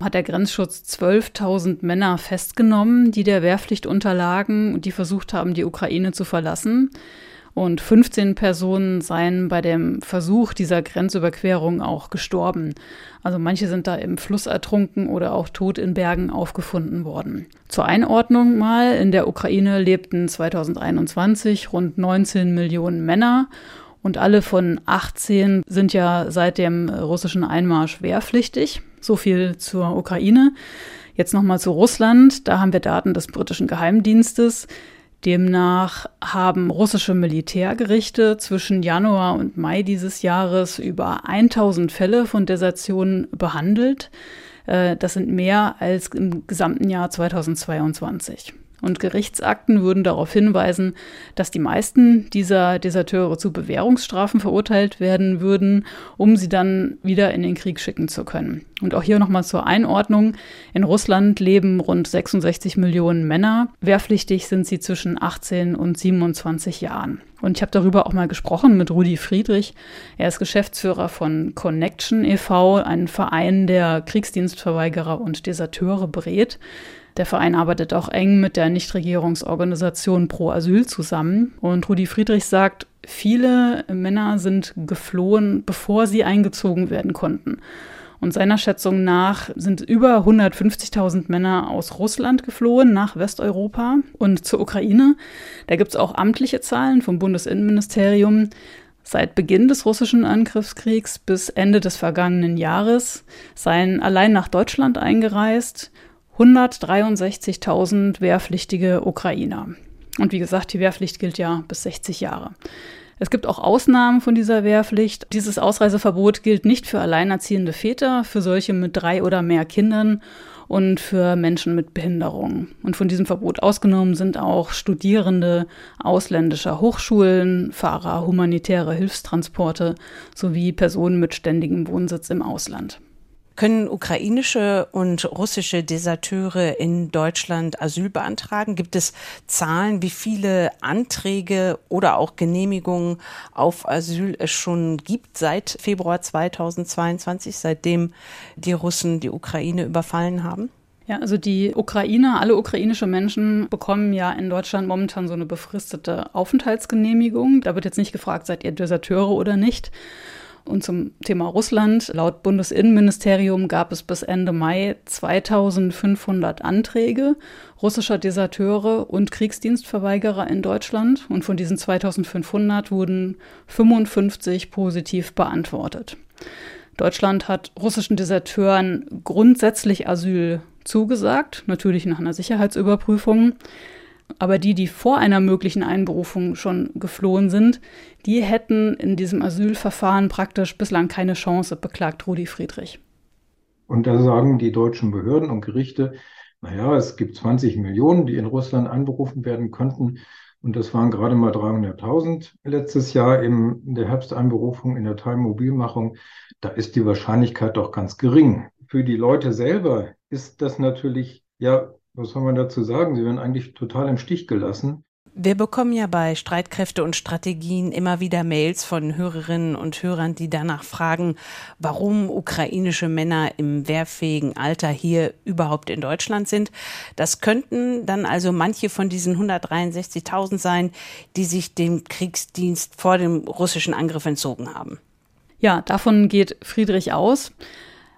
hat der Grenzschutz 12.000 Männer festgenommen, die der Wehrpflicht unterlagen und die versucht haben, die Ukraine zu verlassen. Und 15 Personen seien bei dem Versuch dieser Grenzüberquerung auch gestorben. Also manche sind da im Fluss ertrunken oder auch tot in Bergen aufgefunden worden. Zur Einordnung mal, in der Ukraine lebten 2021 rund 19 Millionen Männer und alle von 18 sind ja seit dem russischen Einmarsch wehrpflichtig. So viel zur Ukraine. Jetzt nochmal zu Russland. Da haben wir Daten des britischen Geheimdienstes. Demnach haben russische Militärgerichte zwischen Januar und Mai dieses Jahres über 1000 Fälle von Desertionen behandelt. Äh, das sind mehr als im gesamten Jahr 2022. Und Gerichtsakten würden darauf hinweisen, dass die meisten dieser Deserteure zu Bewährungsstrafen verurteilt werden würden, um sie dann wieder in den Krieg schicken zu können. Und auch hier nochmal zur Einordnung. In Russland leben rund 66 Millionen Männer. Wehrpflichtig sind sie zwischen 18 und 27 Jahren. Und ich habe darüber auch mal gesprochen mit Rudi Friedrich. Er ist Geschäftsführer von Connection e.V., ein Verein, der Kriegsdienstverweigerer und Deserteure berät. Der Verein arbeitet auch eng mit der Nichtregierungsorganisation Pro Asyl zusammen. Und Rudi Friedrich sagt, viele Männer sind geflohen, bevor sie eingezogen werden konnten. Und seiner Schätzung nach sind über 150.000 Männer aus Russland geflohen nach Westeuropa und zur Ukraine. Da gibt es auch amtliche Zahlen vom Bundesinnenministerium. Seit Beginn des russischen Angriffskriegs bis Ende des vergangenen Jahres seien allein nach Deutschland eingereist 163.000 wehrpflichtige Ukrainer. Und wie gesagt, die Wehrpflicht gilt ja bis 60 Jahre. Es gibt auch Ausnahmen von dieser Wehrpflicht. Dieses Ausreiseverbot gilt nicht für alleinerziehende Väter, für solche mit drei oder mehr Kindern und für Menschen mit Behinderung. Und von diesem Verbot ausgenommen sind auch Studierende ausländischer Hochschulen, Fahrer humanitäre Hilfstransporte sowie Personen mit ständigem Wohnsitz im Ausland. Können ukrainische und russische Deserteure in Deutschland Asyl beantragen? Gibt es Zahlen, wie viele Anträge oder auch Genehmigungen auf Asyl es schon gibt seit Februar 2022, seitdem die Russen die Ukraine überfallen haben? Ja, also die Ukrainer, alle ukrainische Menschen bekommen ja in Deutschland momentan so eine befristete Aufenthaltsgenehmigung. Da wird jetzt nicht gefragt, seid ihr Deserteure oder nicht. Und zum Thema Russland. Laut Bundesinnenministerium gab es bis Ende Mai 2500 Anträge russischer Deserteure und Kriegsdienstverweigerer in Deutschland. Und von diesen 2500 wurden 55 positiv beantwortet. Deutschland hat russischen Deserteuren grundsätzlich Asyl zugesagt, natürlich nach einer Sicherheitsüberprüfung. Aber die, die vor einer möglichen Einberufung schon geflohen sind, die hätten in diesem Asylverfahren praktisch bislang keine Chance, beklagt Rudi Friedrich. Und da sagen die deutschen Behörden und Gerichte, naja, es gibt 20 Millionen, die in Russland einberufen werden könnten. Und das waren gerade mal 300.000 letztes Jahr in der Herbsteinberufung, in der Teilmobilmachung. Da ist die Wahrscheinlichkeit doch ganz gering. Für die Leute selber ist das natürlich, ja, was soll man dazu sagen? Sie werden eigentlich total im Stich gelassen. Wir bekommen ja bei Streitkräfte und Strategien immer wieder Mails von Hörerinnen und Hörern, die danach fragen, warum ukrainische Männer im wehrfähigen Alter hier überhaupt in Deutschland sind. Das könnten dann also manche von diesen 163.000 sein, die sich dem Kriegsdienst vor dem russischen Angriff entzogen haben. Ja, davon geht Friedrich aus.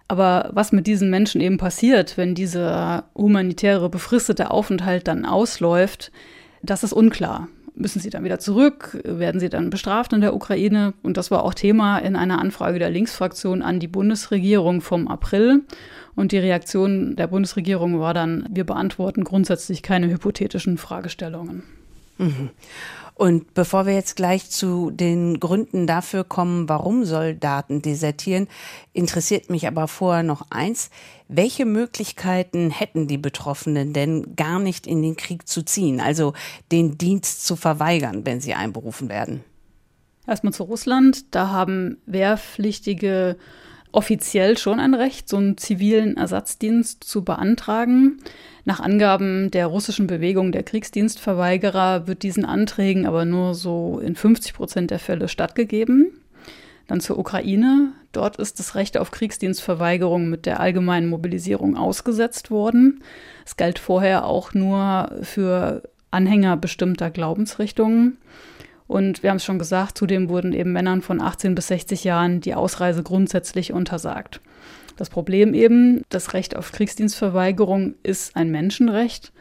Aber was mit diesen Menschen eben passiert, wenn dieser humanitäre befristete Aufenthalt dann ausläuft, das ist unklar. Müssen sie dann wieder zurück? Werden sie dann bestraft in der Ukraine? Und das war auch Thema in einer Anfrage der Linksfraktion an die Bundesregierung vom April. Und die Reaktion der Bundesregierung war dann, wir beantworten grundsätzlich keine hypothetischen Fragestellungen. Mhm. Und bevor wir jetzt gleich zu den Gründen dafür kommen, warum Soldaten desertieren, interessiert mich aber vorher noch eins. Welche Möglichkeiten hätten die Betroffenen denn gar nicht in den Krieg zu ziehen, also den Dienst zu verweigern, wenn sie einberufen werden? Erstmal zu Russland. Da haben Wehrpflichtige offiziell schon ein Recht, so einen zivilen Ersatzdienst zu beantragen. Nach Angaben der russischen Bewegung der Kriegsdienstverweigerer wird diesen Anträgen aber nur so in 50 Prozent der Fälle stattgegeben. Dann zur Ukraine. Dort ist das Recht auf Kriegsdienstverweigerung mit der allgemeinen Mobilisierung ausgesetzt worden. Es galt vorher auch nur für Anhänger bestimmter Glaubensrichtungen. Und wir haben es schon gesagt, zudem wurden eben Männern von 18 bis 60 Jahren die Ausreise grundsätzlich untersagt. Das Problem eben, das Recht auf Kriegsdienstverweigerung ist ein Menschenrecht,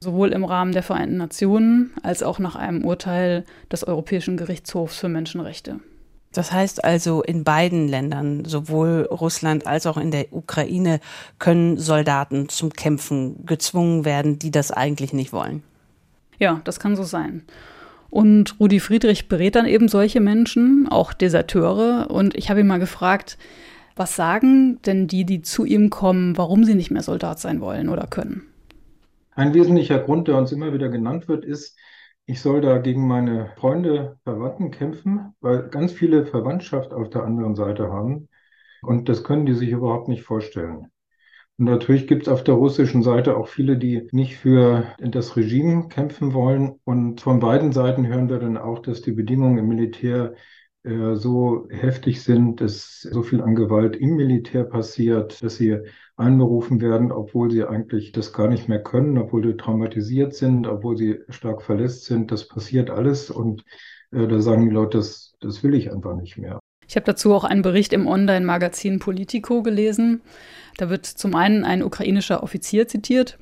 sowohl im Rahmen der Vereinten Nationen als auch nach einem Urteil des Europäischen Gerichtshofs für Menschenrechte. Das heißt also, in beiden Ländern, sowohl Russland als auch in der Ukraine, können Soldaten zum Kämpfen gezwungen werden, die das eigentlich nicht wollen. Ja, das kann so sein. Und Rudi Friedrich berät dann eben solche Menschen, auch Deserteure. Und ich habe ihn mal gefragt, was sagen denn die, die zu ihm kommen, warum sie nicht mehr Soldat sein wollen oder können? Ein wesentlicher Grund, der uns immer wieder genannt wird, ist, ich soll da gegen meine Freunde, Verwandten kämpfen, weil ganz viele Verwandtschaft auf der anderen Seite haben. Und das können die sich überhaupt nicht vorstellen. Und natürlich gibt es auf der russischen Seite auch viele, die nicht für das Regime kämpfen wollen. Und von beiden Seiten hören wir dann auch, dass die Bedingungen im Militär äh, so heftig sind, dass so viel an Gewalt im Militär passiert, dass sie einberufen werden, obwohl sie eigentlich das gar nicht mehr können, obwohl sie traumatisiert sind, obwohl sie stark verletzt sind. Das passiert alles und äh, da sagen die Leute, das, das will ich einfach nicht mehr. Ich habe dazu auch einen Bericht im Online-Magazin Politico gelesen. Da wird zum einen ein ukrainischer Offizier zitiert,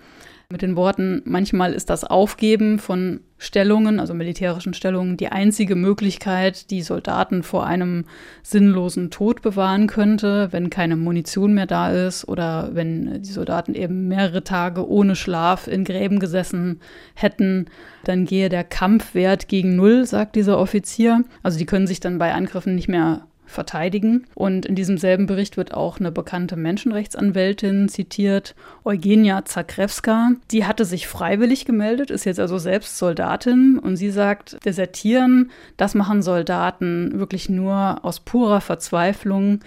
mit den Worten, manchmal ist das Aufgeben von Stellungen, also militärischen Stellungen, die einzige Möglichkeit, die Soldaten vor einem sinnlosen Tod bewahren könnte, wenn keine Munition mehr da ist oder wenn die Soldaten eben mehrere Tage ohne Schlaf in Gräben gesessen hätten, dann gehe der Kampfwert gegen Null, sagt dieser Offizier. Also die können sich dann bei Angriffen nicht mehr verteidigen. Und in diesem selben Bericht wird auch eine bekannte Menschenrechtsanwältin zitiert, Eugenia Zakrewska. Die hatte sich freiwillig gemeldet, ist jetzt also selbst Soldatin und sie sagt, desertieren, das machen Soldaten wirklich nur aus purer Verzweiflung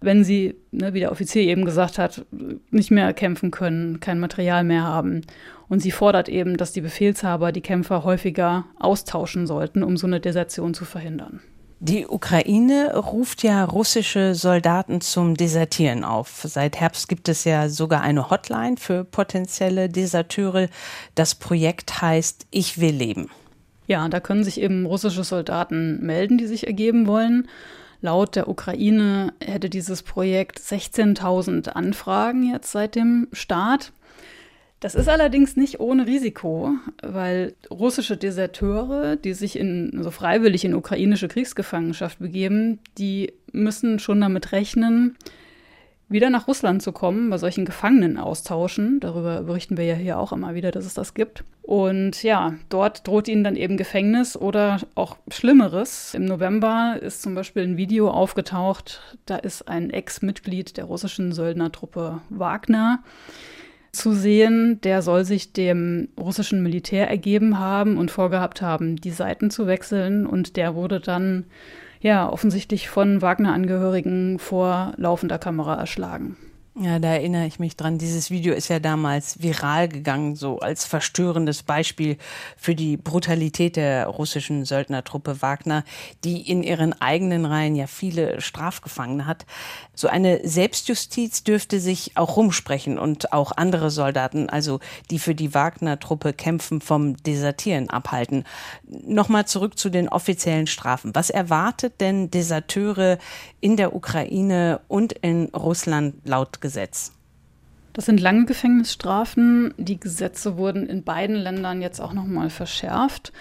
wenn sie, ne, wie der Offizier eben gesagt hat, nicht mehr kämpfen können, kein Material mehr haben. Und sie fordert eben, dass die Befehlshaber die Kämpfer häufiger austauschen sollten, um so eine Desertion zu verhindern. Die Ukraine ruft ja russische Soldaten zum Desertieren auf. Seit Herbst gibt es ja sogar eine Hotline für potenzielle Deserteure. Das Projekt heißt Ich will leben. Ja, da können sich eben russische Soldaten melden, die sich ergeben wollen. Laut der Ukraine hätte dieses Projekt 16.000 Anfragen jetzt seit dem Start. Das ist allerdings nicht ohne Risiko, weil russische Deserteure, die sich in, so freiwillig in ukrainische Kriegsgefangenschaft begeben, die müssen schon damit rechnen, wieder nach Russland zu kommen, bei solchen Gefangenen austauschen. Darüber berichten wir ja hier auch immer wieder, dass es das gibt. Und ja, dort droht ihnen dann eben Gefängnis oder auch Schlimmeres. Im November ist zum Beispiel ein Video aufgetaucht, da ist ein Ex-Mitglied der russischen Söldnertruppe Wagner zu sehen. Der soll sich dem russischen Militär ergeben haben und vorgehabt haben, die Seiten zu wechseln. Und der wurde dann ja offensichtlich von Wagner-Angehörigen vor laufender Kamera erschlagen. Ja, da erinnere ich mich dran. Dieses Video ist ja damals viral gegangen, so als verstörendes Beispiel für die Brutalität der russischen Söldnertruppe Wagner, die in ihren eigenen Reihen ja viele Strafgefangene hat. So eine Selbstjustiz dürfte sich auch rumsprechen und auch andere Soldaten, also die für die Wagner-Truppe kämpfen, vom Desertieren abhalten. Nochmal zurück zu den offiziellen Strafen. Was erwartet denn Deserteure in der Ukraine und in Russland laut Gesetz? Das sind lange Gefängnisstrafen. Die Gesetze wurden in beiden Ländern jetzt auch noch mal verschärft.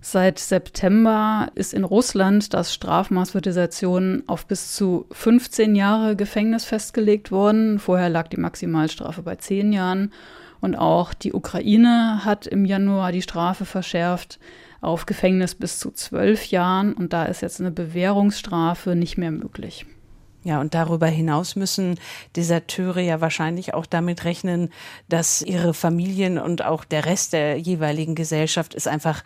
Seit September ist in Russland das Strafmaß für Desertion auf bis zu 15 Jahre Gefängnis festgelegt worden. Vorher lag die Maximalstrafe bei 10 Jahren. Und auch die Ukraine hat im Januar die Strafe verschärft auf Gefängnis bis zu 12 Jahren. Und da ist jetzt eine Bewährungsstrafe nicht mehr möglich. Ja, und darüber hinaus müssen Deserteure ja wahrscheinlich auch damit rechnen, dass ihre Familien und auch der Rest der jeweiligen Gesellschaft es einfach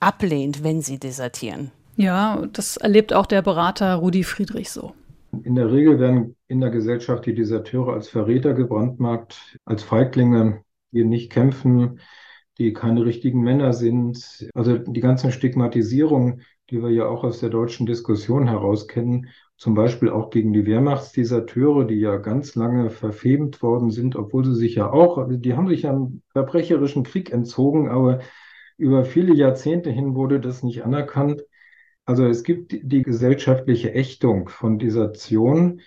ablehnt, wenn sie desertieren. Ja, das erlebt auch der Berater Rudi Friedrich so. In der Regel werden in der Gesellschaft die Deserteure als Verräter gebrandmarkt, als Feiglinge, die nicht kämpfen, die keine richtigen Männer sind. Also die ganzen Stigmatisierungen, die wir ja auch aus der deutschen Diskussion heraus kennen, zum Beispiel auch gegen die Wehrmachtsdeserteure, die ja ganz lange verfemt worden sind, obwohl sie sich ja auch, die haben sich ja einem verbrecherischen Krieg entzogen, aber über viele Jahrzehnte hin wurde das nicht anerkannt. Also es gibt die gesellschaftliche Ächtung von Desertion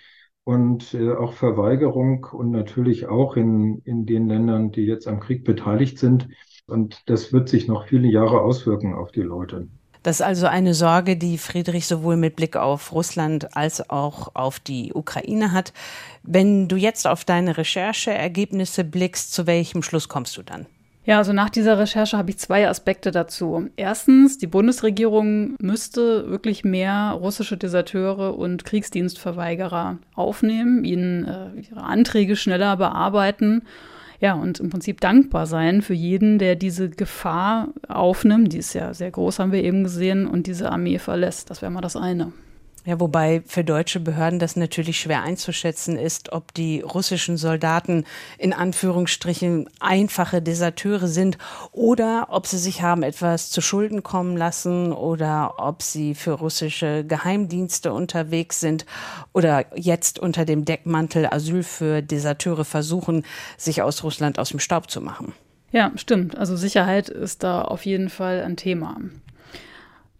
und äh, auch Verweigerung und natürlich auch in, in den Ländern, die jetzt am Krieg beteiligt sind. Und das wird sich noch viele Jahre auswirken auf die Leute. Das ist also eine Sorge, die Friedrich sowohl mit Blick auf Russland als auch auf die Ukraine hat. Wenn du jetzt auf deine Rechercheergebnisse blickst, zu welchem Schluss kommst du dann? Ja, also nach dieser Recherche habe ich zwei Aspekte dazu. Erstens, die Bundesregierung müsste wirklich mehr russische Deserteure und Kriegsdienstverweigerer aufnehmen, ihnen äh, ihre Anträge schneller bearbeiten ja, und im Prinzip dankbar sein für jeden, der diese Gefahr aufnimmt. Die ist ja sehr groß, haben wir eben gesehen, und diese Armee verlässt. Das wäre mal das eine. Ja, wobei für deutsche Behörden das natürlich schwer einzuschätzen ist, ob die russischen Soldaten in Anführungsstrichen einfache Deserteure sind oder ob sie sich haben etwas zu Schulden kommen lassen oder ob sie für russische Geheimdienste unterwegs sind oder jetzt unter dem Deckmantel Asyl für Deserteure versuchen, sich aus Russland aus dem Staub zu machen. Ja, stimmt. Also Sicherheit ist da auf jeden Fall ein Thema.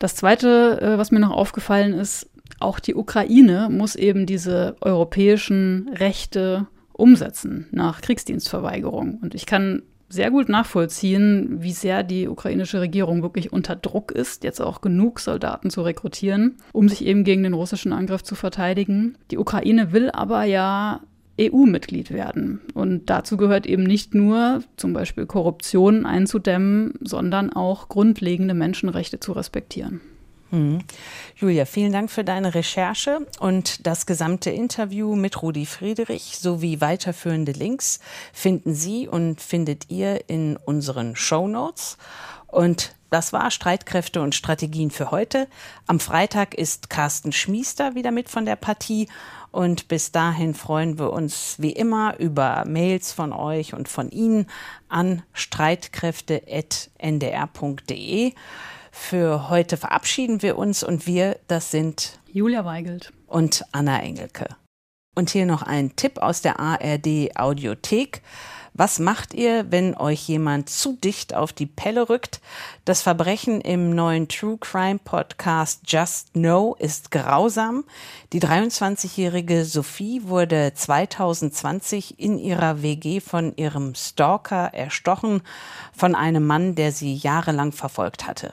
Das Zweite, äh, was mir noch aufgefallen ist, auch die Ukraine muss eben diese europäischen Rechte umsetzen nach Kriegsdienstverweigerung. Und ich kann sehr gut nachvollziehen, wie sehr die ukrainische Regierung wirklich unter Druck ist, jetzt auch genug Soldaten zu rekrutieren, um sich eben gegen den russischen Angriff zu verteidigen. Die Ukraine will aber ja EU-Mitglied werden. Und dazu gehört eben nicht nur zum Beispiel Korruption einzudämmen, sondern auch grundlegende Menschenrechte zu respektieren. Hm. Julia, vielen Dank für deine Recherche und das gesamte Interview mit Rudi Friedrich sowie weiterführende Links finden Sie und findet ihr in unseren Show Notes. Und das war Streitkräfte und Strategien für heute. Am Freitag ist Carsten Schmiester wieder mit von der Partie. Und bis dahin freuen wir uns wie immer über Mails von euch und von Ihnen an streitkräfte.ndr.de. Für heute verabschieden wir uns und wir, das sind Julia Weigelt und Anna Engelke. Und hier noch ein Tipp aus der ARD Audiothek. Was macht ihr, wenn euch jemand zu dicht auf die Pelle rückt? Das Verbrechen im neuen True Crime Podcast Just Know ist grausam. Die 23-jährige Sophie wurde 2020 in ihrer WG von ihrem Stalker erstochen, von einem Mann, der sie jahrelang verfolgt hatte